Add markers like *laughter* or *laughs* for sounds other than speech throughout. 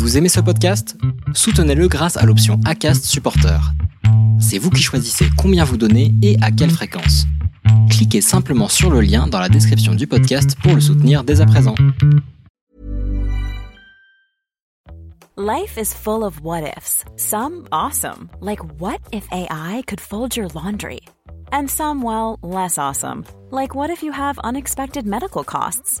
Vous aimez ce podcast? Soutenez-le grâce à l'option ACAST Supporter. C'est vous qui choisissez combien vous donnez et à quelle fréquence. Cliquez simplement sur le lien dans la description du podcast pour le soutenir dès à présent. Life is full of what ifs. Some awesome, like what if AI could fold your laundry? And some, well, less awesome, like what if you have unexpected medical costs?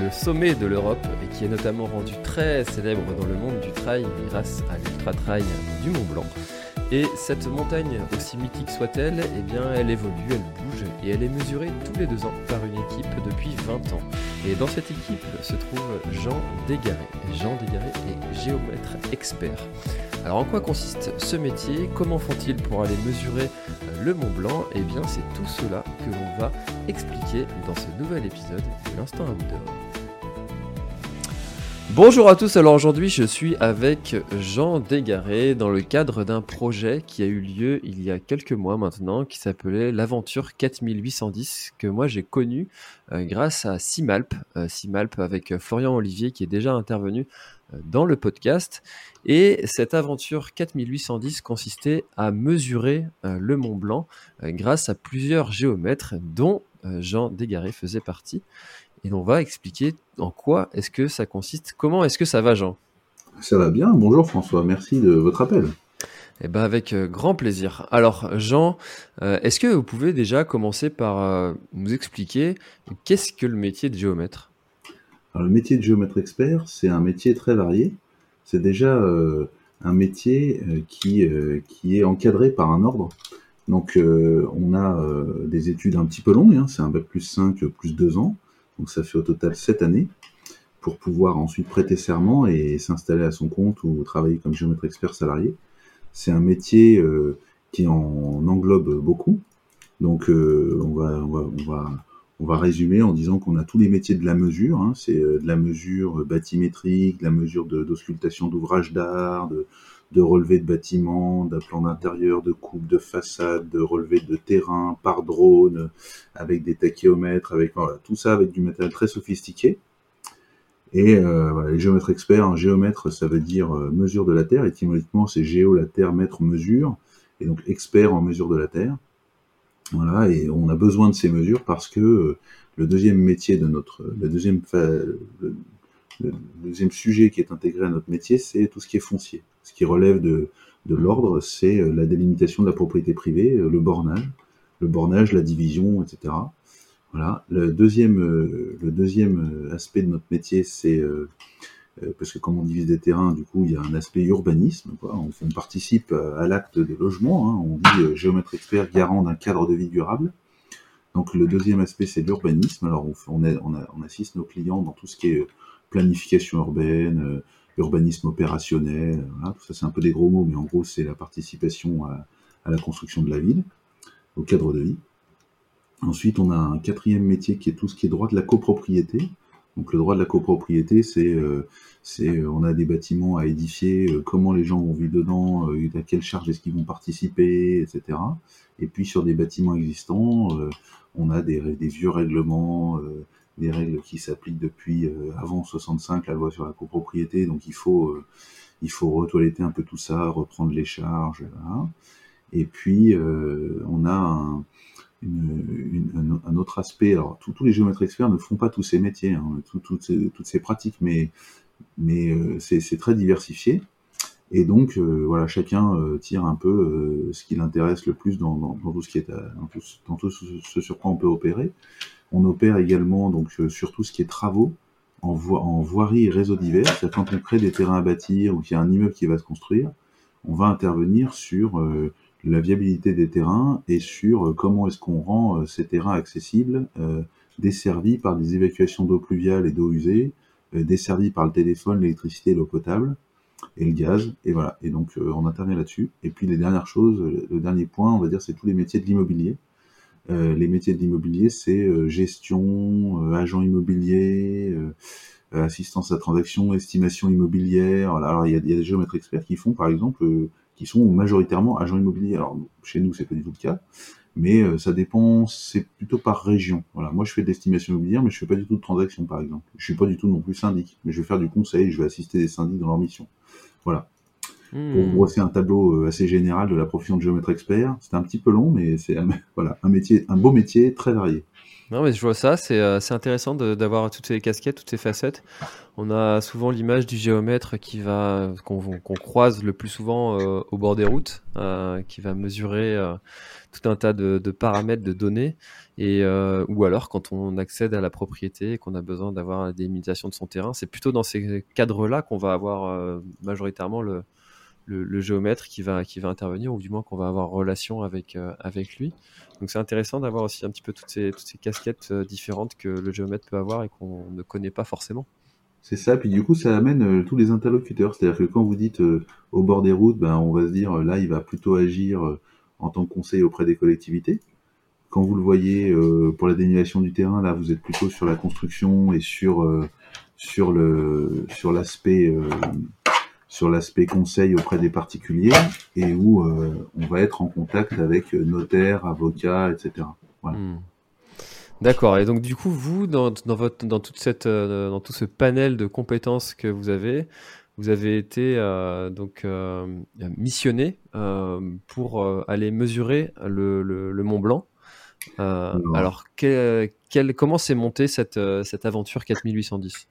le sommet de l'Europe et qui est notamment rendu très célèbre dans le monde du trail grâce à l'ultra trail du Mont Blanc. Et cette montagne, aussi mythique soit-elle, eh bien, elle évolue, elle bouge et elle est mesurée tous les deux ans par une équipe depuis 20 ans. Et dans cette équipe se trouve Jean Dégaré. Jean Dégaré est géomètre expert. Alors en quoi consiste ce métier? Comment font-ils pour aller mesurer le Mont Blanc? Eh bien c'est tout cela que l'on va expliquer dans ce nouvel épisode de l'Instant Outdoor. Bonjour à tous, alors aujourd'hui je suis avec Jean Dégaré dans le cadre d'un projet qui a eu lieu il y a quelques mois maintenant qui s'appelait l'aventure 4810 que moi j'ai connu euh, grâce à Simalp, euh, Simalp avec Florian Olivier qui est déjà intervenu euh, dans le podcast et cette aventure 4810 consistait à mesurer le Mont Blanc grâce à plusieurs géomètres dont Jean Dégaré faisait partie et on va expliquer en quoi est-ce que ça consiste. Comment est-ce que ça va, Jean? Ça va bien. Bonjour François, merci de votre appel. Eh ben avec euh, grand plaisir. Alors Jean, euh, est-ce que vous pouvez déjà commencer par euh, nous expliquer qu'est-ce que le métier de géomètre? Alors, Le métier de géomètre expert, c'est un métier très varié. C'est déjà un métier qui, qui est encadré par un ordre. Donc on a des études un petit peu longues, hein. c'est un bac plus 5, plus 2 ans. Donc ça fait au total 7 années pour pouvoir ensuite prêter serment et s'installer à son compte ou travailler comme géomètre expert salarié. C'est un métier euh, qui en englobe beaucoup. Donc euh, on, va, on, va, on, va, on, va, résumer en disant qu'on a tous les métiers de la mesure. Hein. C'est euh, de la mesure bathymétrique, de la mesure d'auscultation d'ouvrages d'art, de, de relevé de bâtiments, d'un plan d'intérieur, de coupe de façade, de relevé de terrain par drone, avec des tachyomètres, avec tout ça avec du matériel très sophistiqué. Et euh, voilà, les géomètres experts, un géomètre, ça veut dire euh, mesure de la Terre. Étymologiquement, c'est géo, la Terre, mètre, mesure. Et donc expert en mesure de la Terre. Voilà, et on a besoin de ces mesures parce que euh, le deuxième métier de notre, le deuxième, deuxième sujet qui est intégré à notre métier, c'est tout ce qui est foncier. Ce qui relève de, de l'ordre, c'est euh, la délimitation de la propriété privée, euh, le bornage, le bornage, la division, etc. Voilà. Le deuxième, euh, le deuxième aspect de notre métier, c'est parce que comme on divise des terrains, du coup, il y a un aspect urbanisme. On, participe à l'acte des logements. Hein. On dit géomètre expert garant d'un cadre de vie durable. Donc le deuxième aspect, c'est l'urbanisme. Alors on, assiste nos clients dans tout ce qui est planification urbaine, urbanisme opérationnel, voilà, tout ça c'est un peu des gros mots, mais en gros c'est la participation à, la construction de la ville, au cadre de vie. Ensuite, on a un quatrième métier qui est tout ce qui est droit de la copropriété. Donc le droit de la copropriété, c'est, euh, euh, on a des bâtiments à édifier, euh, comment les gens vont vivre dedans, à quelle charge est-ce qu'ils vont participer, etc. Et puis sur des bâtiments existants, on a des, des vieux règlements, des règles qui s'appliquent depuis euh, avant 65, la loi sur la copropriété, donc il faut, euh, il faut retoiletter un peu tout ça, reprendre les charges, Et puis, euh, on a un, autre aspect. Alors, tous les géomètres experts ne font pas tous ces métiers, hein, ces, toutes ces pratiques, mais, mais c'est très diversifié. Et donc, voilà, chacun tire un peu ce qui l'intéresse le plus dans, dans, tout ce qui est, dans tout, dans tout ce sur quoi on peut opérer. On opère également donc euh, sur tout ce qui est travaux en, voirie et réseau divers. Quand on crée des terrains à bâtir ou qu'il y a un immeuble qui va se construire, on va intervenir sur euh, la viabilité des terrains et sur euh, comment est-ce qu'on rend ces terrains accessibles, desservis par des évacuations d'eau pluviale et d'eau usée, desservis par le téléphone, l'électricité l'eau potable. et le gaz, et voilà. Et donc on intervient là-dessus. Et puis les dernières choses, le dernier point, on va dire, c'est tous les métiers de l'immobilier. Les métiers de l'immobilier, c'est gestion, agent immobilier, assistance à transaction, estimation immobilière. Alors il y a, des géomètres experts qui font, par exemple, qui sont majoritairement agents immobiliers. Alors chez nous, c'est pas du tout le cas, mais euh, ça dépend, c'est plutôt par région. Voilà, moi je fais de l'estimation immobilière, mais je fais pas du tout de transaction par exemple. Je suis pas du tout non plus syndic, mais je vais faire du conseil, je vais assister des syndics dans leur mission. Voilà. Pour hmm. brosser un tableau euh, assez général de la profession de géomètre expert, c'est un petit peu long, mais c'est *laughs* voilà un métier, un beau métier très varié. Non, mais je vois ça, c'est euh, intéressant d'avoir toutes ces casquettes, toutes ces facettes. On a souvent l'image du géomètre qui va qu'on croise le plus souvent euh, au bord des routes, euh, qui va mesurer tout un tas de, paramètres, de données, et ou alors quand on accède à la propriété et qu'on a besoin d'avoir des limitations de son terrain, c'est plutôt dans ces cadres-là qu'on va avoir majoritairement le, le, géomètre qui va, qui va intervenir, ou du moins qu'on va avoir relation avec, euh, avec lui. Donc c'est intéressant d'avoir aussi un petit peu toutes ces, toutes ces casquettes euh, différentes que le géomètre peut avoir et qu'on ne connaît pas forcément. C'est ça, puis du coup ça amène euh, tous les interlocuteurs. C'est-à-dire que quand vous dites au bord des routes, ben, on va se dire là il va plutôt agir en tant que conseiller auprès des collectivités. Quand vous le voyez pour la dénivellation du terrain, là vous êtes plutôt sur la construction et sur, sur, le, sur l'aspect sur l'aspect conseil auprès des particuliers et où euh, on va être en contact avec notaires, avocats, etc. Hmm. D'accord. Et donc du coup, vous, dans, votre, dans toute cette, euh, dans tout ce panel de compétences que vous avez, vous avez été euh, donc missionné pour aller mesurer le, Mont Blanc. alors, comment s'est montée cette, cette aventure 4810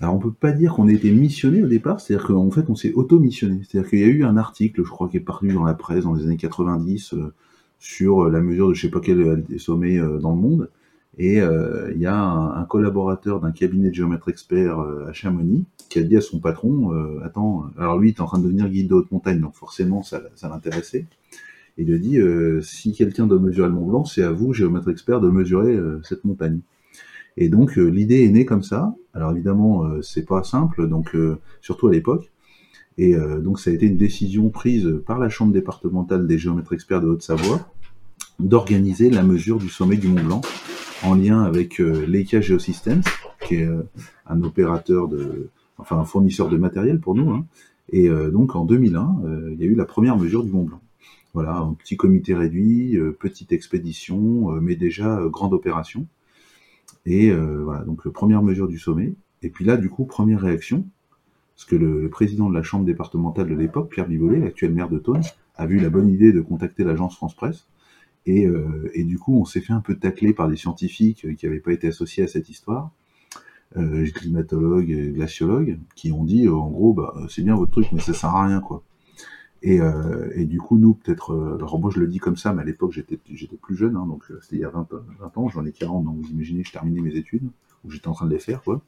alors on peut pas dire qu'on a été missionné au départ, c'est-à-dire qu'en fait on s'est auto-missionné. C'est-à-dire qu'il y a eu un article, je crois, qui est paru dans la presse dans les années 90 euh, sur la mesure de je sais pas quel sommet euh, dans le monde. Et euh, il y a un, collaborateur d'un cabinet de géomètre expert à Chamonix qui a dit à son patron, attends, alors lui il est en train de devenir guide de haute montagne, donc forcément ça, ça l'intéressait. Il lui a dit, si quelqu'un doit mesurer le Mont Blanc, c'est à vous, géomètre expert, de mesurer cette montagne. Et donc euh, l'idée est née comme ça. Alors évidemment, euh, c'est pas simple, donc euh, surtout à l'époque. Et donc ça a été une décision prise par la Chambre départementale des géomètres experts de Haute-Savoie d'organiser la mesure du sommet du Mont Blanc en lien avec l'EICA Geosystems, qui est un opérateur de, enfin un fournisseur de matériel pour nous. Hein. Et donc en 2001, il y a eu la première mesure du Mont Blanc. Voilà, un petit comité réduit, petite expédition, mais déjà grande opération. Et euh, voilà, donc première mesure du sommet. Et puis là, du coup, première réaction, parce que le, président de la chambre départementale de l'époque, Pierre Bivolet, l'actuel maire de Thônes, a vu la bonne idée de contacter l'agence France Presse. Et, euh, et, du coup, on s'est fait un peu tacler par des scientifiques qui n'avaient pas été associés à cette histoire, euh, climatologues, glaciologues, qui ont dit, en gros, bah, c'est bien votre truc, mais ça sert à rien, quoi. Et, euh, et, du coup, nous, peut-être, euh, alors moi je le dis comme ça, mais à l'époque j'étais j'étais plus jeune, hein, donc euh, c'était il y a 20, 20 ans, j'en ai 40, donc vous imaginez, je terminais mes études, ou j'étais en train de les faire, quoi.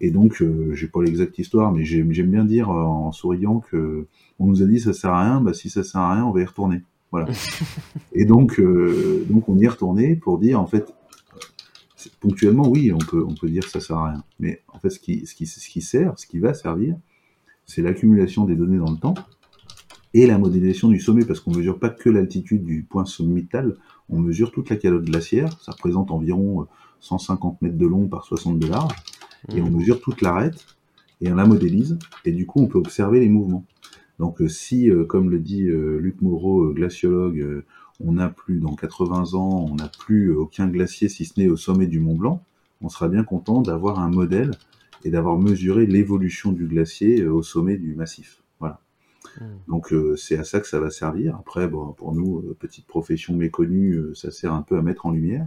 Et donc, euh, j'ai pas l'exacte histoire, mais j'aime bien dire en souriant que on nous a dit ça sert à rien, bah si ça sert à rien, on va y retourner. Voilà. *laughs* et donc, donc on y est retourné pour dire en fait, ponctuellement, oui, on peut on peut dire ça sert à rien, mais en fait, ce qui ce qui ce qui sert, ce qui va servir, c'est l'accumulation des données dans le temps et la modélisation du sommet, parce qu'on mesure pas que l'altitude du point sommital, on mesure toute la calotte glaciaire, ça représente environ 150 euh, mètres de long par 60 de large, et on mmh. mesure toute l'arête, et on la modélise, et du coup on peut observer les mouvements. Donc euh, si, euh, comme le dit Luc Moreau, glaciologue, on n'a plus, dans 80 ans, on n'a plus aucun glacier si ce n'est au sommet du Mont Blanc, on sera bien content d'avoir un modèle et d'avoir mesuré l'évolution du glacier au sommet du massif. Hmm. Donc euh, c'est à ça que ça va servir. Après, bon, pour nous, euh, petite profession méconnue, euh, ça sert un peu à mettre en lumière.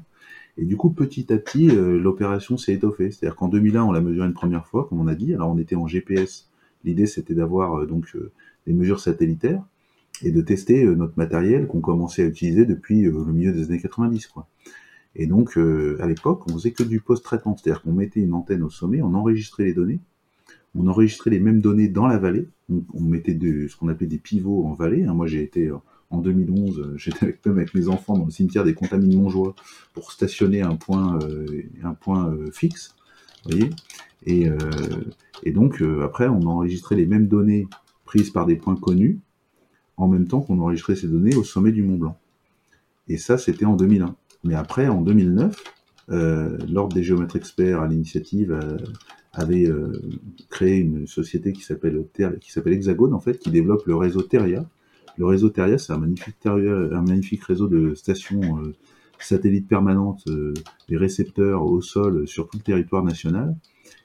Et du coup, petit à petit, l'opération s'est étoffée. C'est-à-dire qu'en 2001, on l'a mesuré une première fois, comme on a dit. Alors on était en GPS. L'idée, c'était d'avoir donc des mesures satellitaires et de tester notre matériel qu'on commençait à utiliser depuis le milieu des années 90. Quoi. Et donc, à l'époque, on faisait que du post-traitement, c'est-à-dire qu'on mettait une antenne au sommet, on enregistrait les données, on enregistrait les mêmes données dans la vallée. On, mettait de, ce qu'on appelait des pivots en vallée. Hein. Moi, j'ai été euh, en 2011, euh, *laughs* j'étais avec, mes enfants dans le cimetière des Contamines Montjoie pour stationner un point, euh, un point fixe. Voyez et, donc, après, on enregistrait les mêmes données prises par des points connus, en même temps qu'on enregistrait ces données au sommet du Mont Blanc. Et ça, c'était en 2001. Mais après, en 2009, euh, l'Ordre des géomètres experts, à l'initiative, avait euh, créé une société qui s'appelle qui s'appelle Hexagone, en fait, qui développe le réseau Teria. Le réseau Teria, c'est un magnifique, un magnifique réseau de stations euh, satellites permanentes, des récepteurs au sol sur tout le territoire national,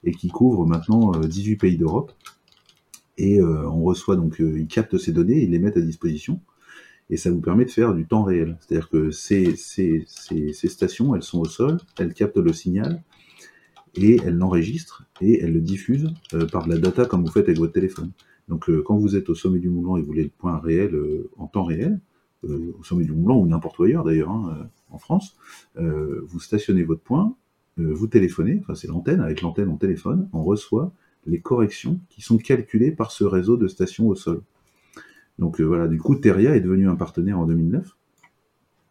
et qui couvre maintenant 18 pays d'Europe. Et on reçoit donc, ils captent ces données, ils les mettent à disposition et ça vous permet de faire du temps réel. C'est-à-dire que ces, ces, ces, stations, elles sont au sol, elles captent le signal et elles l'enregistrent et elles le diffusent euh, par de la data comme vous faites avec votre téléphone. Donc euh, quand vous êtes au sommet du Blanc et vous voulez le point réel euh, en temps réel, au sommet du Blanc ou n'importe où ailleurs d'ailleurs hein, en France, vous stationnez votre point, vous téléphonez, enfin c'est l'antenne, avec l'antenne on téléphone, on reçoit les corrections qui sont calculées par ce réseau de stations au sol. Donc voilà, du coup, Teria est devenu un partenaire en 2009.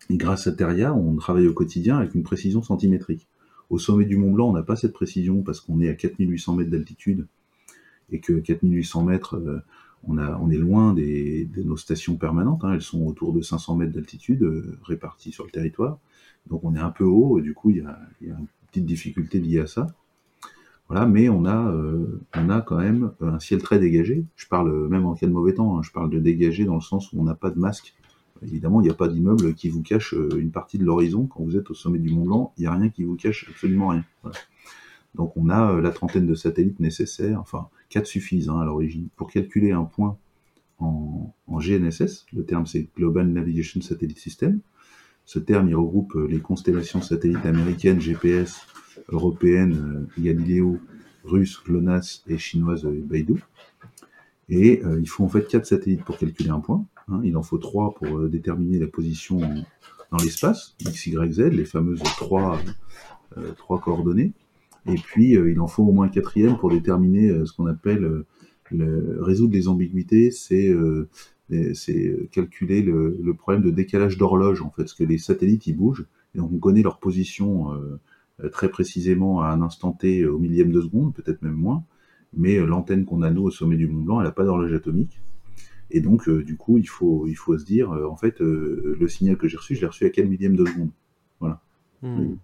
Et grâce à Teria, on travaille au quotidien avec une précision centimétrique. Au sommet du Mont Blanc, on n'a pas cette précision parce qu'on est à 4800 mètres d'altitude et que 4800 mètres, euh, on, est loin des, de nos stations permanentes. Hein. elles sont autour de 500 mètres d'altitude euh, réparties sur le territoire. Donc on est un peu haut et du coup, il y a, une petite difficulté liée à ça. Voilà, mais on a, euh, on a quand même un ciel très dégagé. Je parle même en cas de mauvais temps, hein, je parle de dégagé dans le sens où on n'a pas de masque. Évidemment, il n'y a pas d'immeuble qui vous cache euh, une partie de l'horizon. Quand vous êtes au sommet du Mont Blanc, il n'y a rien qui vous cache absolument rien. Donc on a euh, la trentaine de satellites nécessaires, enfin quatre suffisent hein, à l'origine, pour calculer un point en, GNSS. Le terme c'est Global Navigation Satellite System. Ce terme il regroupe les constellations satellites américaines GPS, européenne euh, Galileo, russe GLONASS et chinoise euh, Beidou. Et euh, il faut en fait quatre satellites pour calculer un point. Hein. Il en faut trois pour déterminer la position dans l'espace, x, y, z, les fameuses trois, trois coordonnées. Et puis, il en faut au moins un quatrième pour déterminer ce qu'on appelle le, résoudre les ambiguïtés, c'est calculer le, problème de décalage d'horloge, en fait, parce que les satellites, ils bougent, et donc on connaît leur position euh, très précisément à un instant T euh, au millième de seconde, peut-être même moins, mais euh, l'antenne qu'on a nous au sommet du Mont Blanc, elle n'a pas d'horloge atomique. Et donc, du coup, il faut, il faut se dire, en fait, le signal que j'ai reçu, je l'ai reçu à quel millième de seconde Voilà. Hmm.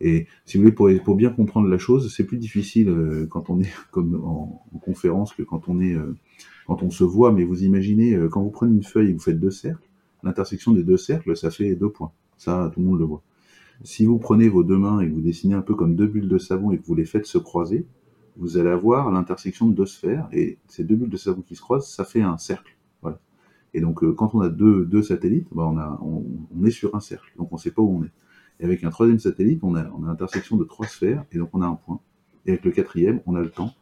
Et si vous voulez, pour, pour, bien comprendre la chose, c'est plus difficile quand on est *laughs* comme en, conférence que quand on est quand on se voit. Mais vous imaginez, quand vous prenez une feuille et vous faites deux cercles, l'intersection des deux cercles, ça fait deux points. Ça, tout le monde le voit. Si vous prenez vos deux mains et que vous dessinez un peu comme deux bulles de savon et que vous les faites se croiser, vous allez avoir l'intersection de deux sphères et ces deux bulles de savon qui se croisent, ça fait un cercle. Voilà. Et donc euh, quand on a deux, deux satellites, bah, on, a, on, est sur un cercle, donc on ne sait pas où on est. Et avec un troisième satellite, on a, on a l'intersection de trois sphères et donc on a un point. Et avec le quatrième, on a le temps.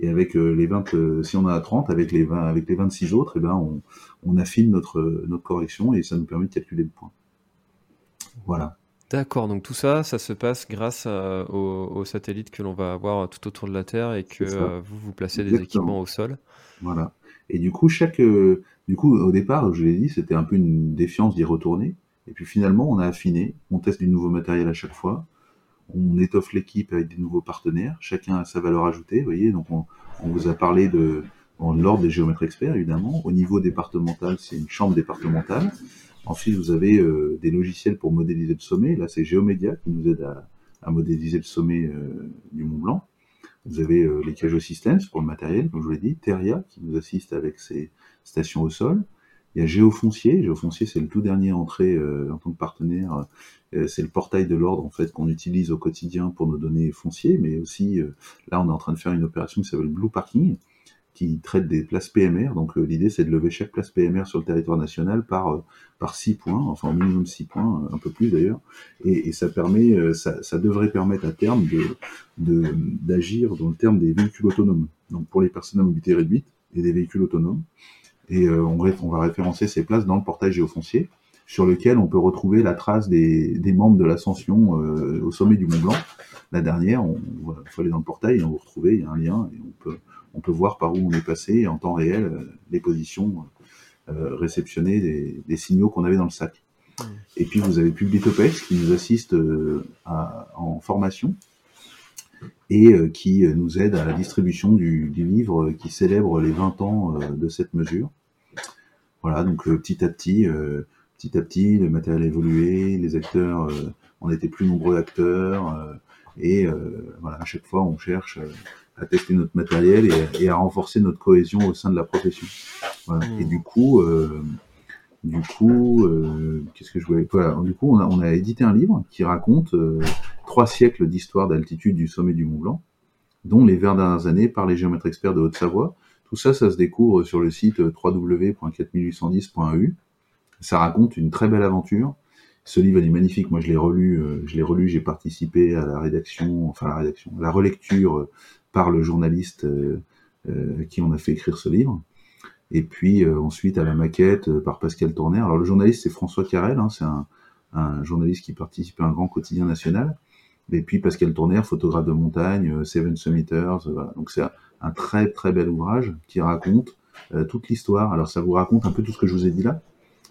Et avec euh, les 20, euh, si on en a 30, avec les 20, avec les 26 autres, et eh ben on, on affine notre, notre correction et ça nous permet de calculer le point. Voilà. D'accord, donc tout ça, ça se passe grâce aux, satellites que l'on va avoir tout autour de la Terre et que euh, vous, vous placez des équipements au sol. Voilà. Et du coup, chaque, euh, du coup, au départ, je l'ai dit, c'était un peu une défiance d'y retourner. Et puis finalement, on a affiné, on teste du nouveau matériel à chaque fois, on étoffe l'équipe avec des nouveaux partenaires, chacun a sa valeur ajoutée, vous voyez, donc on, vous a parlé de, de l'ordre des géomètres experts, évidemment. Au niveau départemental, c'est une chambre départementale. Ensuite, vous avez euh, des logiciels pour modéliser le sommet. Là, c'est Geomedia qui nous aide à, modéliser le sommet euh, du Mont Blanc. Vous avez euh, les Cajo Systems pour le matériel, comme je vous l'ai dit. Teria qui nous assiste avec ses stations au sol. Il y a Géofoncier. Géofoncier, c'est le tout dernier entrée en tant que partenaire. c'est le portail de l'ordre en fait qu'on utilise au quotidien pour nos données foncières, mais aussi là, on est en train de faire une opération qui s'appelle Blue Parking qui traite des places PMR. Donc euh, l'idée c'est de lever chaque place PMR sur le territoire national par euh, par 6 points, enfin au minimum 6 points, euh, un peu plus d'ailleurs. Et, ça permet, ça, ça, devrait permettre à terme de d'agir dans le terme des véhicules autonomes. Donc pour les personnes à mobilité réduite et des véhicules autonomes. Et on, on va référencer ces places dans le portail géofoncier sur lequel on peut retrouver la trace des, des membres de l'ascension au sommet du Mont Blanc. La dernière, on, on faut aller dans le portail et on va retrouver, il y a un lien et on peut on peut voir par où on est passé en temps réel euh, les positions euh, réceptionnées des, signaux qu'on avait dans le sac. Et puis vous avez Publitopex qui nous assiste euh, en formation. et qui nous aide à la distribution du, du, livre qui célèbre les 20 ans de cette mesure. Voilà, donc petit à petit, petit à petit, le matériel a évolué, les acteurs, on était plus nombreux acteurs, et voilà, à chaque fois on cherche à tester notre matériel et, à renforcer notre cohésion au sein de la profession. Voilà. Et mmh. du coup, euh, du coup, euh, qu'est-ce que je voulais voilà. Du coup, on a, on a, édité un livre qui raconte euh, trois siècles d'histoire d'altitude du sommet du Mont Blanc, dont les 20 dernières années par les géomètres experts de Haute-Savoie. Tout ça, ça se découvre sur le site www.4810.eu. Ça raconte une très belle aventure. Ce livre, il est magnifique. Moi, je l'ai relu. je l'ai relu. J'ai participé à la rédaction, enfin la rédaction, la relecture par le journaliste euh, euh, qui en a fait écrire ce livre. Et puis euh, ensuite à la maquette par Pascal Tourner. Alors le journaliste c'est François Carrel, hein, c'est un, journaliste qui participe à un grand quotidien national. Et puis Pascal Tourner, photographe de montagne, Seven Summiters. Donc c'est un, très très bel ouvrage qui raconte toute l'histoire. Alors ça vous raconte un peu tout ce que je vous ai dit là,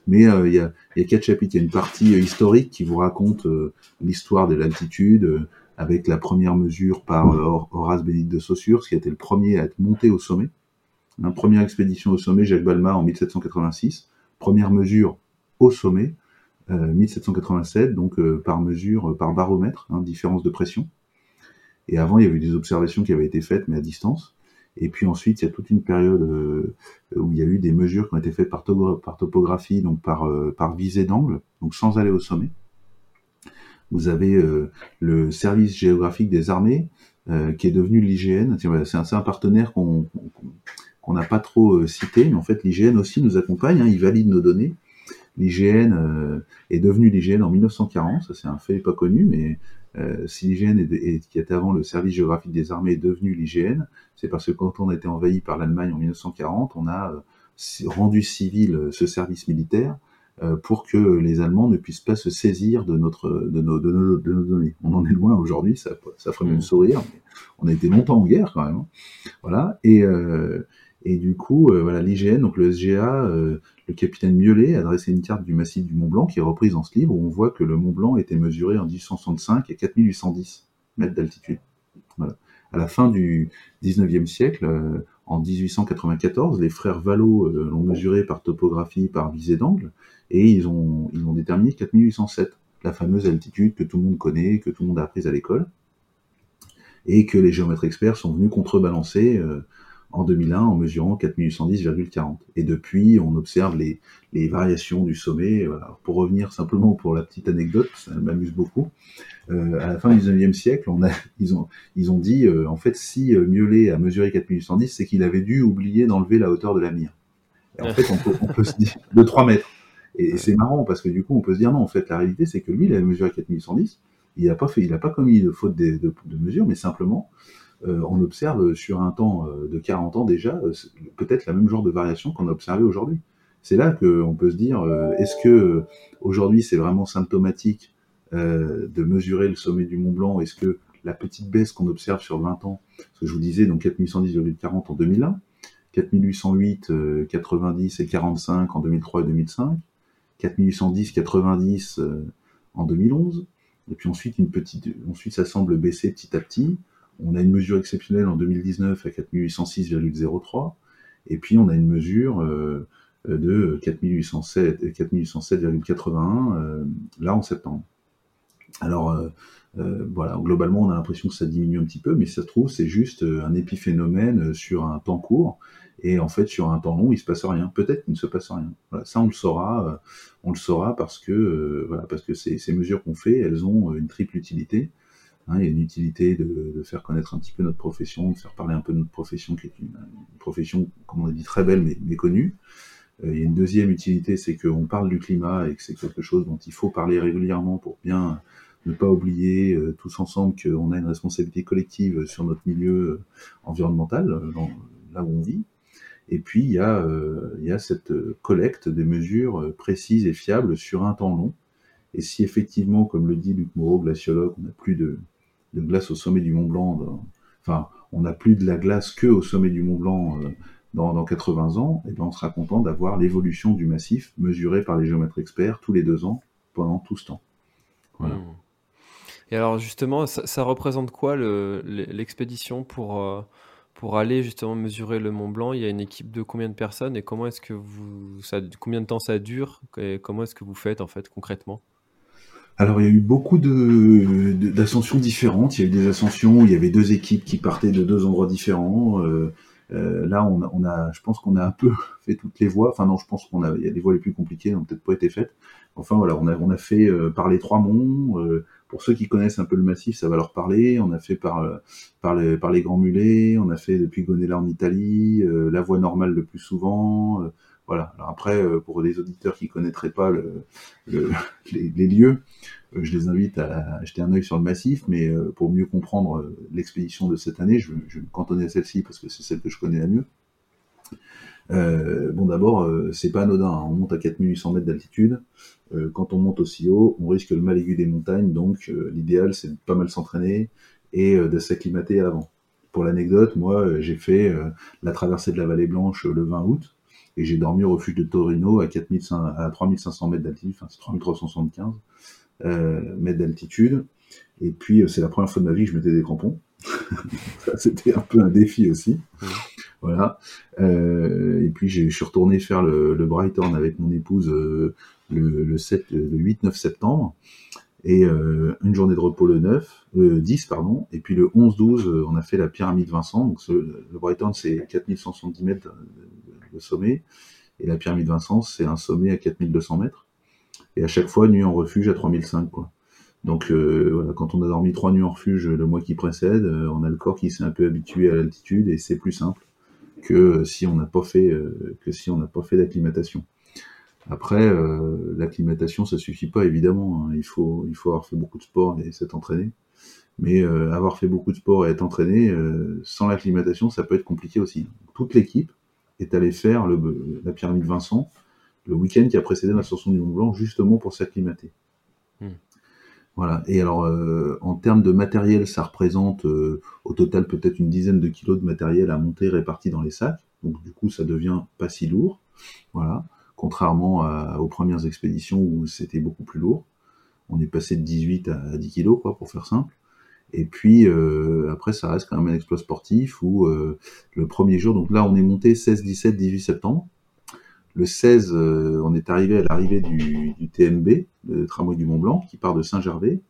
mais il y, a, quatre chapitres. Il y a une partie historique qui vous raconte l'histoire de l'altitude, avec la première mesure par euh, Horace Bénédicte de Saussure, qui a été le premier à être monté au sommet. La première expédition au sommet, Jacques Balma en 1786. Première mesure au sommet, 1787, euh, donc euh, par mesure, par baromètre, hein, différence de pression. Et avant, il y avait eu des observations qui avaient été faites, mais à distance. Et puis ensuite, il y a toute une période où il y a eu des mesures qui ont été faites par, topographie, donc par, par visée d'angle, donc sans aller au sommet. Vous avez euh, le service géographique des armées, euh, qui est devenu l'IGN. C'est un, partenaire qu'on qu'on n'a pas trop euh, cité, mais en fait l'IGN aussi nous accompagne, hein, il valide nos données. L'IGN est devenu l'IGN en 1940, ça c'est un fait pas connu, mais si l'IGN est, qui était avant le service géographique des armées est devenu l'IGN, c'est parce que quand on a été envahi par l'Allemagne en 1940, on a rendu civil ce service militaire euh, pour que les Allemands ne puissent pas se saisir de, notre, de, nos, de, nos, de nos données. On en est loin aujourd'hui, ça, ça ferait même mm. sourire, mais on a été longtemps en guerre quand même. Hein. Voilà, et, euh, et du coup, euh, voilà, l'IGN, donc le SGA, euh, le capitaine Miolet a dressé une carte du massif du Mont Blanc qui est reprise dans ce livre où on voit que le Mont Blanc était mesuré en 1865 à 4810 mètres d'altitude. Voilà. À la fin du 19e siècle, en 1894, les frères Vallot l'ont mesuré par topographie, par visée d'angle, et ils ont, ils ont déterminé 4807, la fameuse altitude que tout le monde connaît, que tout le monde a apprise à l'école, et que les géomètres experts sont venus contrebalancer euh, en 2001 en mesurant 4810,40. Et depuis, on observe les, variations du sommet. Voilà. Pour revenir simplement pour la petite anecdote, ça m'amuse beaucoup. Euh, à la fin du 19e siècle, on *laughs* ils, ont, dit, euh, en fait, si euh, Miolet a mesuré 4810, c'est qu'il avait dû oublier d'enlever la hauteur de la mire. en fait, on peut, se dire de 3 mètres. Et, c'est marrant parce que du coup, on peut se dire non, en fait, la réalité, c'est que lui, il a mesuré 4110. Il n'a pas fait, il n'a pas commis de faute de, mesure, mais simplement, euh, on observe sur un temps euh, de 40 ans déjà, euh, peut-être la même genre de variation qu'on a observé aujourd'hui. C'est là qu'on peut se dire, est-ce que aujourd'hui c'est vraiment symptomatique de mesurer le sommet du Mont Blanc? Est-ce que la petite baisse qu'on observe sur 20 ans, ce que je vous disais, donc 4110,40 en 2001, 4808, 90 et 45 en 2003 et 2005, 4810, 90 euh, en 2011. Et puis ensuite, une petite, ensuite, ça semble baisser petit à petit. On a une mesure exceptionnelle en 2019 à 4806,03. Et puis, on a une mesure euh, de 4807,81 euh, là en septembre. Alors, voilà, globalement, on a l'impression que ça diminue un petit peu, mais ça se trouve, c'est juste un épiphénomène sur un temps court et en fait sur un temps long il se passe rien. Peut-être qu'il ne se passe rien. Ça on le saura, euh, on le saura parce que euh, voilà parce que ces mesures qu'on fait, elles ont une triple utilité. Hein, il y a une utilité de, faire connaître un petit peu notre profession, de faire parler un peu de notre profession qui est une, profession comme on a dit très belle mais méconnue. Euh, il y a une deuxième utilité, c'est qu'on parle du climat et que c'est quelque chose dont il faut parler régulièrement pour bien ne pas oublier euh, tous ensemble qu'on a une responsabilité collective sur notre milieu environnemental, là où on vit. Et puis, il y a, euh, il y a cette euh, collecte des mesures euh, précises et fiables sur un temps long. Et si effectivement, comme le dit Luc Moreau, glaciologue, on n'a plus de, glace au sommet du Mont Blanc, enfin, on n'a plus de la glace que au sommet du Mont Blanc dans, dans 80 ans, et ben on sera content d'avoir l'évolution du massif mesurée par les géomètres experts tous les deux ans pendant tout ce temps. Mmh. Et alors justement, ça, représente quoi l'expédition pour, euh, pour aller justement mesurer le Mont Blanc? Il y a une équipe de combien de personnes et comment est-ce que vous, ça, combien de temps ça dure et comment est-ce que vous faites en fait concrètement? Alors il y a eu beaucoup de, d'ascensions différentes. Il y a eu des ascensions où il y avait deux équipes qui partaient de deux endroits différents. Euh, euh, là, on a, on a, je pense qu'on a un peu *laughs* fait toutes les voies. Enfin non, je pense qu'on a, il y a des voies les plus compliquées, n'ont peut-être pas été faites. Enfin voilà, on a, on a fait euh, par les trois monts. Euh, pour ceux qui connaissent un peu le massif, ça va leur parler. On a fait par, euh, par, les, par les Grands Mulets, on a fait depuis Gonella en Italie, la voie normale le plus souvent. Voilà. Alors après, pour les auditeurs qui connaîtraient pas le, le, *laughs* les, lieux, je les invite à jeter un œil sur le massif, mais pour mieux comprendre l'expédition de cette année, je, vais me cantonner à celle-ci parce que c'est celle que je connais la mieux. Euh, bon, d'abord, euh, c'est pas anodin. Hein. On monte à 4800 mètres d'altitude. Euh, quand on monte aussi haut, on risque le mal aigu des montagnes. Donc, l'idéal, c'est de pas mal s'entraîner et de s'acclimater avant. Pour l'anecdote, moi, j'ai fait la traversée de la Vallée Blanche le 20 août et j'ai dormi au refuge de Torino à, 4500, à 3500 mètres d'altitude, enfin c'est 3375 mètres d'altitude. Et puis, c'est la première fois de ma vie que je mettais des crampons. *laughs* C'était un peu un défi aussi. Voilà. Euh, et puis je suis retourné faire le, le Brighton avec mon épouse euh, le, le, 7, le 8-9 septembre. Et euh, une journée de repos le 9, le 10 pardon, et puis le 11-12 on a fait la pyramide Vincent. Donc le, Brighton c'est 4170 mètres de, sommet, et la pyramide Vincent c'est un sommet à 4200 mètres. Et à chaque fois nuit en refuge à 3005 quoi. Donc euh, voilà, quand on a dormi trois nuits en refuge le mois qui précède, on a le corps qui s'est un peu habitué à l'altitude et c'est plus simple que si on n'a pas fait euh, que si on n'a pas fait d'acclimatation. Après, euh, l'acclimatation, ça suffit pas évidemment. Hein. Il faut il faut avoir fait beaucoup de sport et s'être entraîné. Mais euh, avoir fait beaucoup de sport et être entraîné sans l'acclimatation, ça peut être compliqué aussi. Toute l'équipe est allée faire le, la pyramide Vincent le week-end qui a précédé l'ascension du Mont Blanc, justement pour s'acclimater. Hmm. Voilà. Et alors, euh, en termes de matériel, ça représente euh, au total peut-être une dizaine de kilos de matériel à monter réparti dans les sacs. Donc du coup, ça devient pas si lourd. Voilà. Contrairement aux premières expéditions où c'était beaucoup plus lourd. On est passé de 18 à 10 kilos, quoi, pour faire simple. Et puis euh, après, ça reste quand même un exploit sportif où le premier jour, donc là, on est monté 16, 17, 18 septembre. Le 16, euh, on est arrivé à l'arrivée du, TMB, le tramway du Mont Blanc, qui part de Saint-Gervais.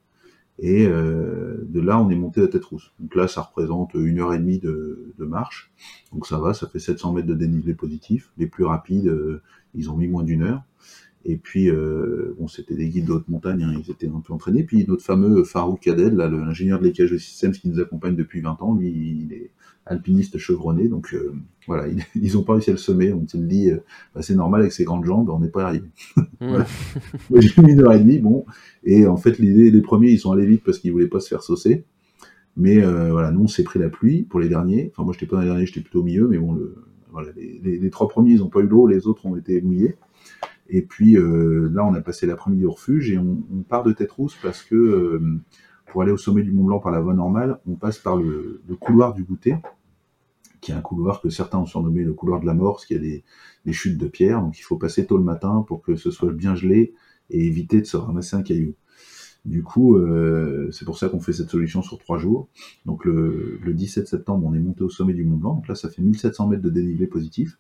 Et euh, de là, on est monté à Tête-Rousse. Donc là, ça représente une heure et demie de, marche. Donc ça va, ça fait 700 mètres de dénivelé positif. Les plus rapides, euh, ils ont mis moins d'une heure. Et puis, bon, c'était des guides de haute montagne, hein, ils étaient un peu entraînés. Puis notre fameux Farouk Kadel, l'ingénieur de l'équage de système qui nous accompagne depuis 20 ans, lui, il est alpiniste chevronné. Donc euh, voilà, *laughs* ils n'ont pas réussi à le semer. On se dit, euh, bah, c'est normal avec ses grandes jambes, on n'est pas arrivé. *laughs* *laughs* j'ai mis une heure et demie, bon. Et en fait, les, les premiers, ils sont allés vite parce qu'ils voulaient pas se faire saucer. Mais euh, voilà, nous, on s'est pris la pluie pour les derniers. Enfin, moi, j'étais pas dans les derniers, j'étais plutôt au milieu, mais bon, le, les, trois premiers, ils ont pas eu l'eau, les autres ont été mouillés. Et puis là, on a passé l'après-midi au refuge et on, part de tête rousse parce que pour aller au sommet du Mont Blanc par la voie normale, on passe par le, le couloir du goûter qui est un couloir que certains ont surnommé le couloir de la mort, parce qu'il y a des, des, chutes de pierre, donc il faut passer tôt le matin pour que ce soit bien gelé et éviter de se ramasser un caillou. Du coup, euh, c'est pour ça qu'on fait cette solution sur trois jours. Donc le, le, 17 septembre, on est monté au sommet du Mont Blanc, donc là ça fait 1700 mètres de dénivelé positif.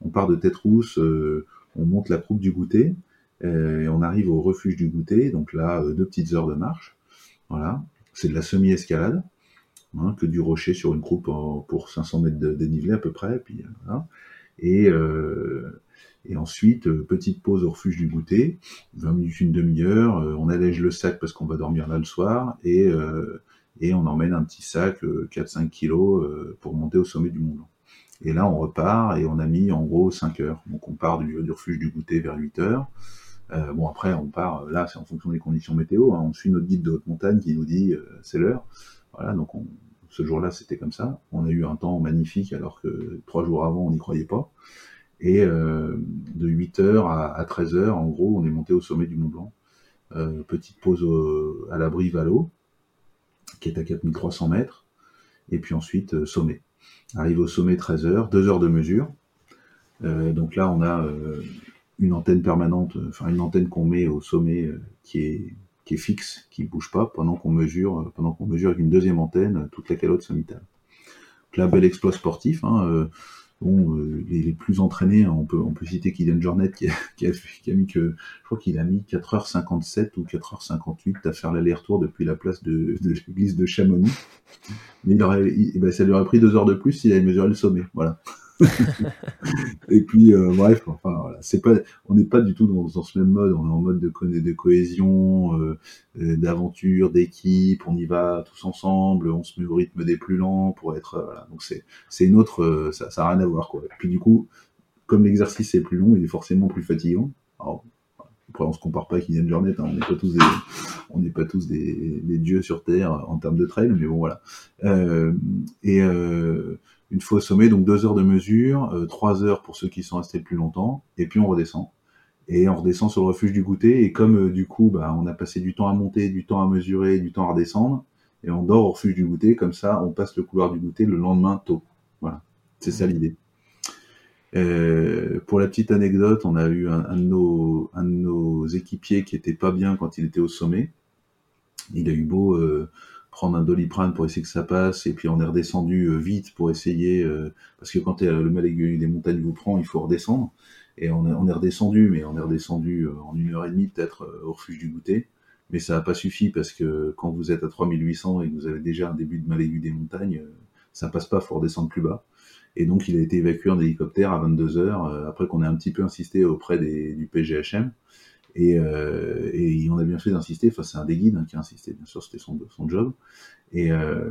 On part de Tête Rousse, euh, on monte la croupe du goûter, euh, et on arrive au refuge du goûter, donc là deux petites heures de marche. Voilà, c'est de la semi-escalade. Hein, que du rocher sur une croupe pour 500 mètres de dénivelé à peu près. Et, et ensuite, euh, petite pause au refuge du goûter, 20 minutes, une demi-heure, euh, on allège le sac parce qu'on va dormir là le soir, et, euh, et on emmène un petit sac, 4-5 euh, kilos, pour monter au sommet du Mont Blanc. Et là, on repart, et on a mis en gros 5 heures. Donc on part du, refuge du goûter vers 8 heures. Bon après on part, là c'est en fonction des conditions météo, hein, on suit notre guide de haute montagne qui nous dit c'est l'heure. Voilà, donc on, ce jour-là, c'était comme ça. On a eu un temps magnifique alors que trois jours avant, on n'y croyait pas. Et euh, de 8h à, 13h, en gros, on est monté au sommet du Mont Blanc. Euh, petite pause à l'abri Valo, qui est à 4300 mètres. Et puis ensuite, euh, sommet. Arrive au sommet 13h, 2 heures de mesure. Donc là, on a une antenne permanente, enfin une antenne qu'on met au sommet qui est qui est fixe, qui bouge pas pendant qu'on mesure, pendant qu'on mesure avec une deuxième antenne toute la calotte sommitale. Donc là, bel exploit sportif. Hein, Bon, euh, les, plus entraînés, hein, on peut, on peut citer Kylian Jornet qui a, *laughs* qui a, mis que, je crois qu'il a mis 4h57 ou 4h58 à faire l'aller-retour depuis la place *laughs* de, l'église de Chamonix. Mais il aurait, il, ben, ça lui aurait pris deux heures de plus s'il avait mesuré le sommet. Voilà. *laughs* et puis euh, bref, enfin voilà, c'est pas, on n'est pas du tout dans, ce même mode. On est en mode de, de cohésion, euh, euh, d'aventure, d'équipe. On y va tous ensemble. On se met au rythme des plus lents pour être. Donc c'est, c'est une autre. Ça, ça a rien à voir quoi. Et puis du coup, comme l'exercice est plus long, il est forcément plus fatigant. Alors, après, on se compare pas à Kylian Jornet, on n'est pas tous des, on n'est pas tous des, dieux sur terre en termes de trail, mais bon voilà. Et une fois au sommet, donc deux heures de mesure, euh, trois heures pour ceux qui sont restés le plus longtemps, et puis on redescend. Et on redescend sur le refuge du goûter, et comme euh, du coup, bah, on a passé du temps à monter, du temps à mesurer, du temps à redescendre, et on dort au refuge du goûter, comme ça, on passe le couloir du goûter le lendemain tôt. Voilà, c'est ça l'idée. Euh, pour la petite anecdote, on a eu un, un, de nos, un, de nos, équipiers qui était pas bien quand il était au sommet. Il a eu beau prendre un doliprane pour essayer que ça passe, et puis on est redescendu euh, vite pour essayer, euh, parce que quand le mal aigu des montagnes vous prend, il faut redescendre. Et on est, on est redescendu, mais on est redescendu euh, en une heure et demie peut-être au refuge du goûter. Mais ça n'a pas suffi parce que quand vous êtes à 3800 et que vous avez déjà un début de mal aigu des montagnes, ça passe pas, faut redescendre plus bas. Et donc il a été évacué en hélicoptère à 22 heures, après qu'on ait un petit peu insisté auprès des, du PGHM. Et, euh, et, on a bien fait d'insister, enfin c'est un des guides hein, qui a insisté, bien sûr c'était son, son job. Et, euh,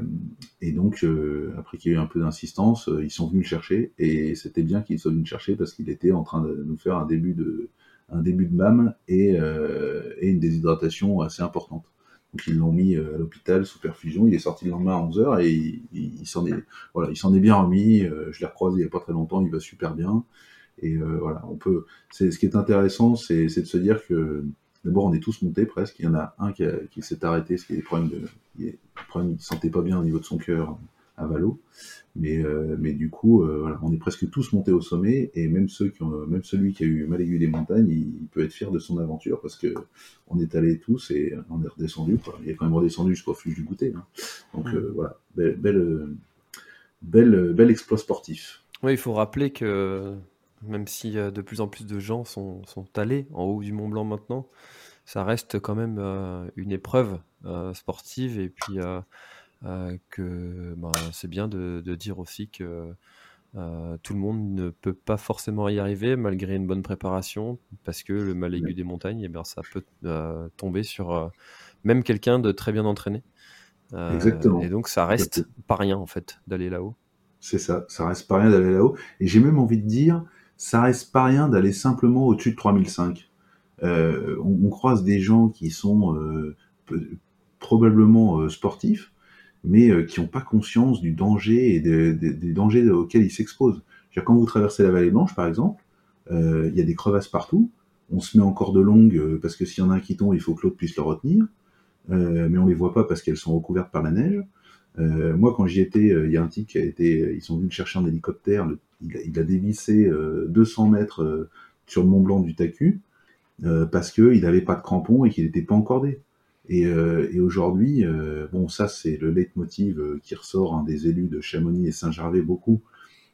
donc euh, après qu'il y a eu un peu d'insistance, ils sont venus le chercher et c'était bien qu'ils soient venus le chercher parce qu'il était en train de nous faire un début de un début de MAM et, une déshydratation assez importante. Donc ils l'ont mis à l'hôpital sous perfusion. Il est sorti le lendemain à 11h et il s'en est voilà, il s'en est bien remis. Je l'ai recroisé il n'y a pas très longtemps, il va super bien. Et euh, voilà, on peut. C'est ce qui est intéressant, c'est de se dire que d'abord on est tous montés presque. Il y en a un qui, qui s'est arrêté parce qu'il a des problèmes de, il, problèmes, il sentait pas bien au niveau de son cœur à Valo. Mais euh, mais du coup, euh, voilà, on est presque tous montés au sommet et même ceux qui ont, même celui qui a eu mal aiguë des montagnes, il, il, peut être fier de son aventure parce que on est allés tous et on est redescendu. Quoi. Il est quand même redescendu jusqu'au refuge du goûter. Hein. Donc mmh. euh, voilà, belle, belle, belle, bel exploit sportif. Oui, il faut rappeler que même si euh, de plus en plus de gens sont, sont, allés en haut du Mont Blanc maintenant, ça reste quand même euh, une épreuve euh, sportive et puis que ben, c'est bien de, de, dire aussi que tout le monde ne peut pas forcément y arriver malgré une bonne préparation parce que le mal aigu des montagnes, eh bien, ça peut tomber sur même quelqu'un de très bien entraîné. Exactement. Et donc ça reste pas rien en fait d'aller là-haut. C'est ça, ça reste pas rien d'aller là-haut. Et j'ai même envie de dire, ça reste pas rien d'aller simplement au-dessus de 3005. Euh, on, croise des gens qui sont euh, probablement euh, sportifs, mais qui n'ont pas conscience du danger et des, dangers auxquels ils s'exposent. Quand vous traversez la vallée blanche, par exemple, il y a des crevasses partout. On se met en corde longue euh, parce que s'il y en a un qui tombe, il faut que l'autre puisse le retenir. mais on les voit pas parce qu'elles sont recouvertes par la neige. Moi, quand j'y étais, il y a un type qui a été, ils sont venus le chercher en hélicoptère. Il, a, dévissé euh, 200 mètres euh, sur le Mont Blanc du Tacu euh, parce qu'il n'avait pas de crampons et qu'il n'était pas encordé. Et, et aujourd'hui, bon, ça c'est le leitmotiv qui ressort hein, des élus de Chamonix et Saint-Gervais beaucoup.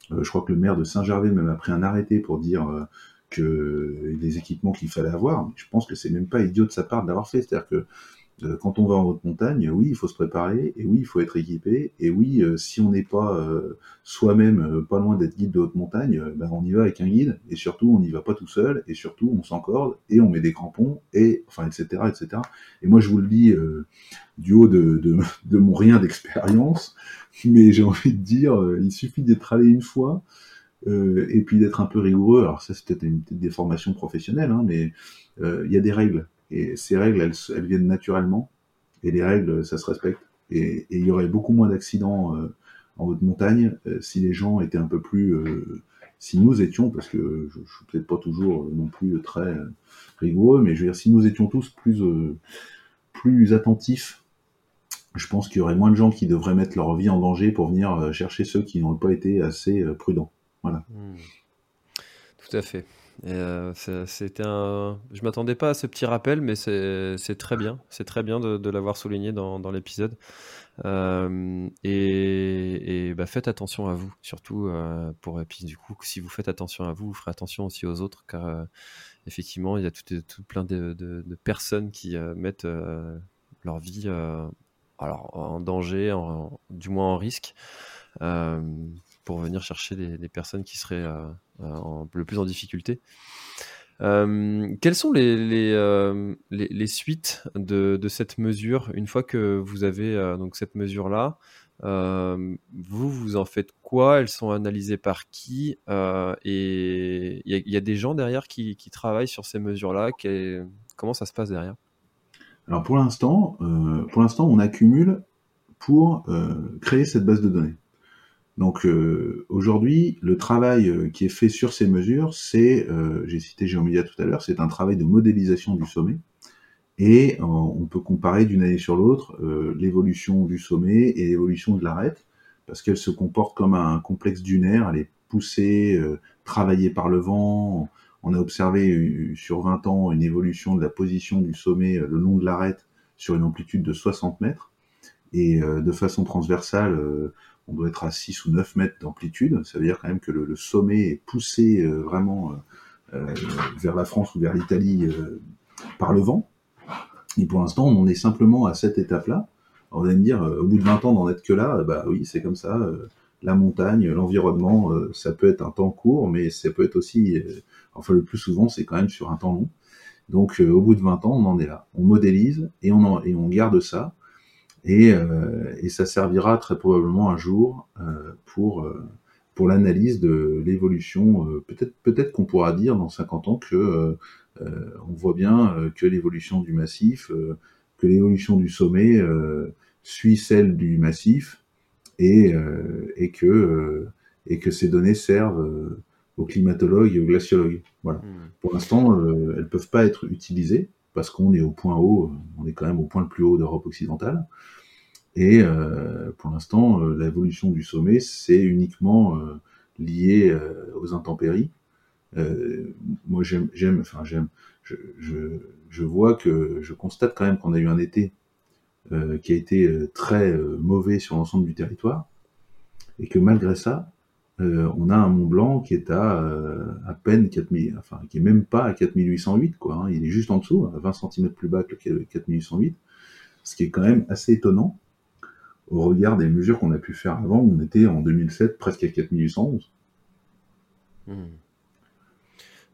je crois que le maire de Saint-Gervais même a pris un arrêté pour dire que les équipements qu'il fallait avoir. Je pense que c'est même pas idiot de sa part de l'avoir fait. C'est-à-dire que euh, quand on va en haute montagne, oui, il faut se préparer, et oui, il faut être équipé, et oui, euh, si on n'est pas euh, soi-même euh, pas loin d'être guide de haute montagne, euh, ben, on y va avec un guide, et surtout, on n'y va pas tout seul, et surtout, on s'encorde, et on met des crampons, et enfin, etc., etc. Et moi, je vous le dis du haut de, de, de mon rien d'expérience, mais j'ai envie de dire, il suffit d'être allé une fois, et puis d'être un peu rigoureux. Alors ça, c'est peut-être une petite déformation professionnelle, hein, mais il y a des règles et ces règles, elles, viennent naturellement. Et les règles, ça se respecte. Et, il y aurait beaucoup moins d'accidents euh, en haute montagne euh, si les gens étaient un peu plus... Euh, si nous étions, parce que je, je suis peut-être pas toujours non plus très rigoureux, mais je veux dire, si nous étions tous plus, plus attentifs, je pense qu'il y aurait moins de gens qui devraient mettre leur vie en danger pour venir chercher ceux qui n'ont pas été assez prudents. Voilà. Mmh. Tout à fait. C'était un. Je m'attendais pas à ce petit rappel, mais c'est très bien. C'est très bien de, l'avoir souligné dans, dans l'épisode. et, et bah, faites attention à vous, surtout pour et du coup, si vous faites attention à vous, vous ferez attention aussi aux autres, car effectivement, il y a tout, tout plein de, de, personnes qui mettent leur vie alors, en danger, en, du moins en risque, euh, pour venir chercher des, personnes qui seraient euh, euh, le plus en difficulté. quelles sont les, les, les, suites de, de, cette mesure une fois que vous avez donc cette mesure-là Vous, vous en faites quoi? Elles sont analysées par qui? Et il y, a des gens derrière qui, qui travaillent sur ces mesures-là Comment ça se passe derrière? Alors pour l'instant, euh, pour l'instant, on accumule pour euh, créer cette base de données. Donc euh, aujourd'hui, le travail qui est fait sur ces mesures, c'est, j'ai cité Géomédia tout à l'heure, c'est un travail de modélisation du sommet. Et on peut comparer d'une année sur l'autre l'évolution du sommet et l'évolution de l'arête, parce qu'elle se comporte comme un complexe dunaire, elle est poussée, travaillée par le vent, on a observé euh, sur 20 ans une évolution de la position du sommet euh, le long de l'arête sur une amplitude de 60 mètres. Et euh, de façon transversale, on doit être à 6 ou 9 mètres d'amplitude. Ça veut dire quand même que le, sommet est poussé vraiment vers la France ou vers l'Italie par le vent. Et pour l'instant, on en est simplement à cette étape-là. On va me dire, au bout de 20 ans d'en être que là, bah oui, c'est comme ça. la montagne, l'environnement, ça peut être un temps court, mais ça peut être aussi Enfin, le plus souvent, c'est quand même sur un temps long. Donc, euh, au bout de 20 ans, on en est là. On modélise et on garde ça. Et, euh, et, ça servira très probablement un jour euh, pour, pour l'analyse de l'évolution. peut-être peut-être qu'on pourra dire dans 50 ans que on voit bien que l'évolution du massif, que l'évolution du sommet suit celle du massif et, et que et que ces données servent aux climatologues et aux glaciologues. Voilà. Hmm. Pour l'instant, euh, elles peuvent pas être utilisées parce qu'on est au point haut, euh, on est quand même au point le plus haut d'Europe occidentale. Et euh, pour l'instant, euh, l'évolution du sommet, c'est uniquement lié aux intempéries. moi, j'aime, enfin j'aime, je, vois que je constate quand même qu'on a eu un été qui a été très mauvais sur l'ensemble du territoire, et que malgré ça, euh, on a un Mont Blanc qui est à euh, peine 4000, enfin qui est même pas à 4808 quoi. Hein. il est juste en dessous, à 20 cm plus bas que le 4808, ce qui est quand même assez étonnant au regard des mesures qu'on a pu faire avant. On était en 2007 presque à 4811. Hmm.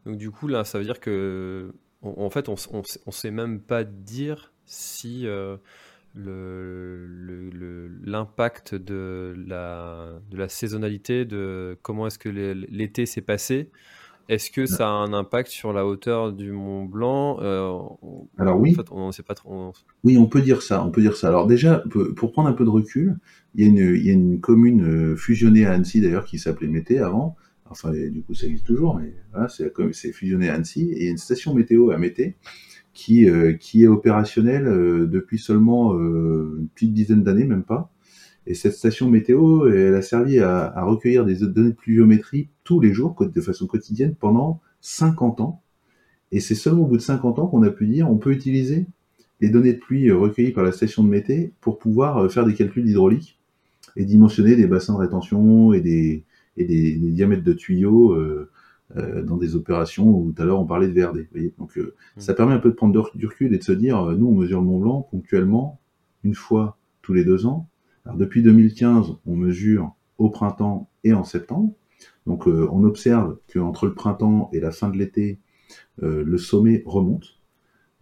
Donc du coup là, ça veut dire que en fait, on, on, sait même pas dire si euh, l'impact le, de, la, de la saisonnalité, de comment est-ce que l'été s'est passé. Est-ce que ça a un impact sur la hauteur du Mont Blanc euh, Alors oui. on sait pas trop. Oui, on peut dire ça. On peut dire ça. Alors déjà, pour prendre un peu de recul, il y a une, il y a une commune euh, fusionnée à Annecy d'ailleurs qui s'appelait Mété avant. Enfin, du coup, ça existe toujours, mais voilà, c'est fusionné à Annecy. Et il y a une station météo à Mété qui, euh, qui est opérationnel euh, depuis seulement euh, une petite dizaine d'années, même pas. Et cette station météo, elle a servi à, recueillir des données de pluviométrie tous les jours, de façon quotidienne, pendant 50 ans. Et c'est seulement au bout de 50 ans qu'on a pu dire on peut utiliser les données de pluie recueillies par la station de météo pour pouvoir faire des calculs hydrauliques et dimensionner des bassins de rétention et des, diamètres de tuyaux euh, dans des opérations où tout à l'heure on parlait de VRD. Vous voyez Donc euh, mm. ça permet un peu de prendre du recul et de se dire, euh, nous on mesure le Mont Blanc ponctuellement, une fois tous les deux ans. Alors depuis 2015, on mesure au printemps et en septembre. Donc on observe qu'entre le printemps et la fin de l'été, le sommet remonte.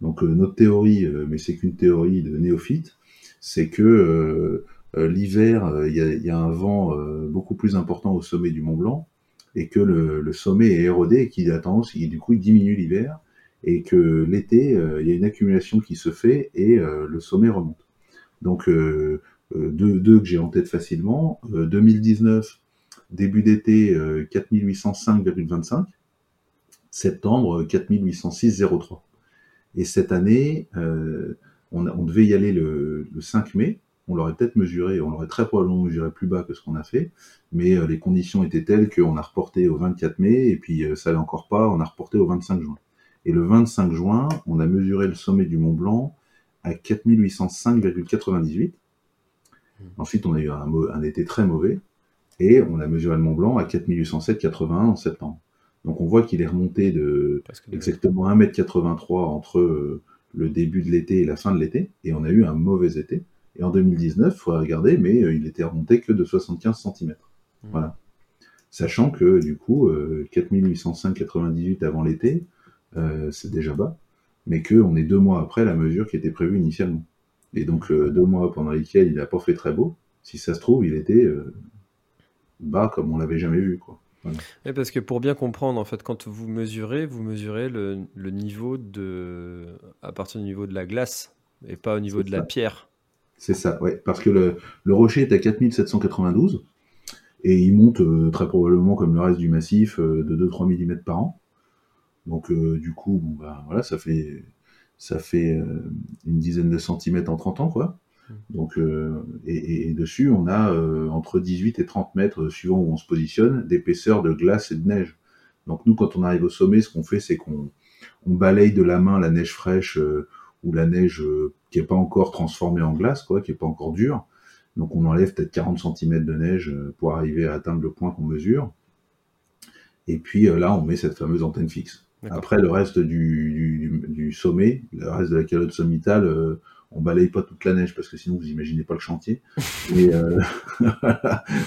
Donc notre théorie, mais c'est qu'une théorie de néophyte, c'est que l'hiver, il y, y, a un vent beaucoup plus important au sommet du Mont Blanc, et que le, sommet est érodé et qu'il a tendance, du coup, il diminue l'hiver et que l'été, euh, il y a une accumulation qui se fait et euh, le sommet remonte. Donc, euh, deux, que j'ai en tête facilement. 2019, début d'été, 4805,25. Septembre, 4806,03. Et cette année, on, devait y aller le, le 5 mai, on l'aurait peut-être mesuré, on l'aurait très probablement mesuré plus bas que ce qu'on a fait, mais les conditions étaient telles qu'on a reporté au 24 mai, et puis ça allait encore pas, on a reporté au 25 juin. Et le 25 juin, on a mesuré le sommet du Mont Blanc à 4805,98. Ensuite, on a eu un, été très mauvais, et on a mesuré le Mont Blanc à 4807,81 en septembre. Donc on voit qu'il est remonté de exactement 1m83 entre euh, le début de l'été et la fin de l'été, et on a eu un mauvais été. Et en 2019, il faut regarder, mais euh, il était remonté que de 75 cm. Mmh. Voilà. Sachant que du coup, 4805,98 euh, avant l'été, c'est déjà bas, mais qu'on est deux mois après la mesure qui était prévue initialement. Et donc deux mois pendant lesquels il n'a pas fait très beau, si ça se trouve, il était bas comme on l'avait jamais vu. Quoi parce que pour bien comprendre, en fait, quand vous mesurez, vous mesurez le, niveau de. à partir du niveau de la glace et pas au niveau de la pierre. C'est ça, ouais. Parce que le, rocher est à 4792 et il monte euh, très probablement, comme le reste du massif, euh, de 2-3 mm par an. Donc, euh, du coup, bon, bah, voilà, ça fait, ça fait une dizaine de centimètres en 30 ans, quoi. Donc, euh, et, dessus, on a entre 18 et 30 mètres, suivant où on se positionne, d'épaisseur de glace et de neige. Donc nous, quand on arrive au sommet, ce qu'on fait, c'est qu'on balaye de la main la neige fraîche ou la neige qui n'est pas encore transformée en glace, quoi, qui n'est pas encore dure. Donc on enlève peut-être 40 cm de neige pour arriver à atteindre le point qu'on mesure. Et puis là, on met cette fameuse antenne fixe. Après, le reste du, sommet, le reste de la calotte sommitale, on balaye pas toute la neige parce que sinon vous imaginez pas le chantier. *laughs* Et euh, *laughs*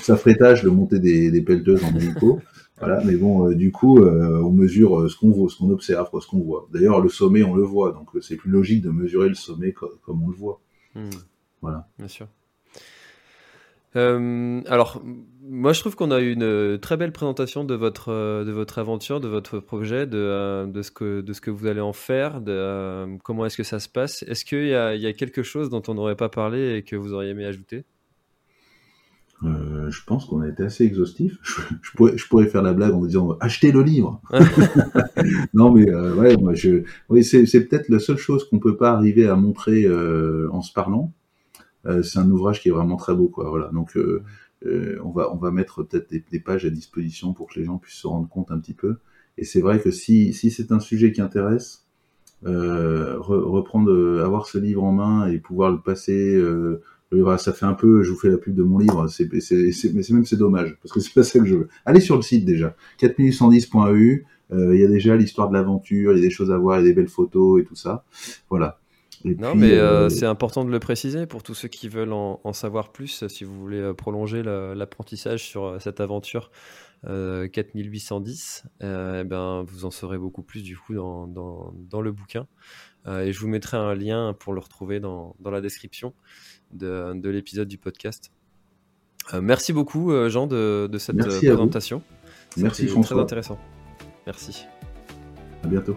ça ferait tâche de monter des, des pelleteuses en hélico. Voilà, mais bon, euh, du coup, euh, on mesure ce qu'on voit, ce qu'on observe, ce qu'on voit. D'ailleurs, le sommet, on le voit, donc c'est plus logique de mesurer le sommet comme on le voit. Hmm. Voilà. Bien sûr. Euh, alors, moi, je trouve qu'on a eu une euh, très belle présentation de votre, euh, de votre aventure, de votre projet, de, de, ce, que, de ce que vous allez en faire, de comment est-ce que ça se passe. Est-ce qu'il y a quelque chose dont on n'aurait pas parlé et que vous auriez aimé ajouter? Je pense qu'on a été assez exhaustif. *laughs* Je, pourrais, je, pourrais, faire la blague en disant achetez le livre. *laughs* non, mais ouais, moi, je, oui, c'est, peut-être la seule chose qu'on peut pas arriver à montrer en se parlant. Euh, c'est un ouvrage qui est vraiment très beau, quoi. Voilà. Donc, euh, euh, on va on va mettre peut-être des, pages à disposition pour que les gens puissent se rendre compte un petit peu. Et c'est vrai que si si c'est un sujet qui intéresse, reprendre, avoir ce livre en main et pouvoir le passer. Ça fait un peu, je vous fais la pub de mon livre, c'est, c'est, c'est, mais c'est même c'est dommage, parce que *laughs* c'est pas ça que je veux. Allez sur le site déjà, 4110.eu, il y a déjà l'histoire de l'aventure, il y a des choses à voir, il y a des belles photos et tout ça. Voilà non, mais euh, euh, c'est important de le préciser pour tous ceux qui veulent en, savoir plus. Si vous voulez euh, prolonger l'apprentissage sur cette aventure 4810, eh ben, vous en saurez beaucoup plus du coup dans, dans, le bouquin. et je vous mettrai un lien pour le retrouver dans, dans la description de, de l'épisode du podcast. merci beaucoup, Jean, de, de cette présentation. Merci, François. Très intéressant. Merci. À bientôt.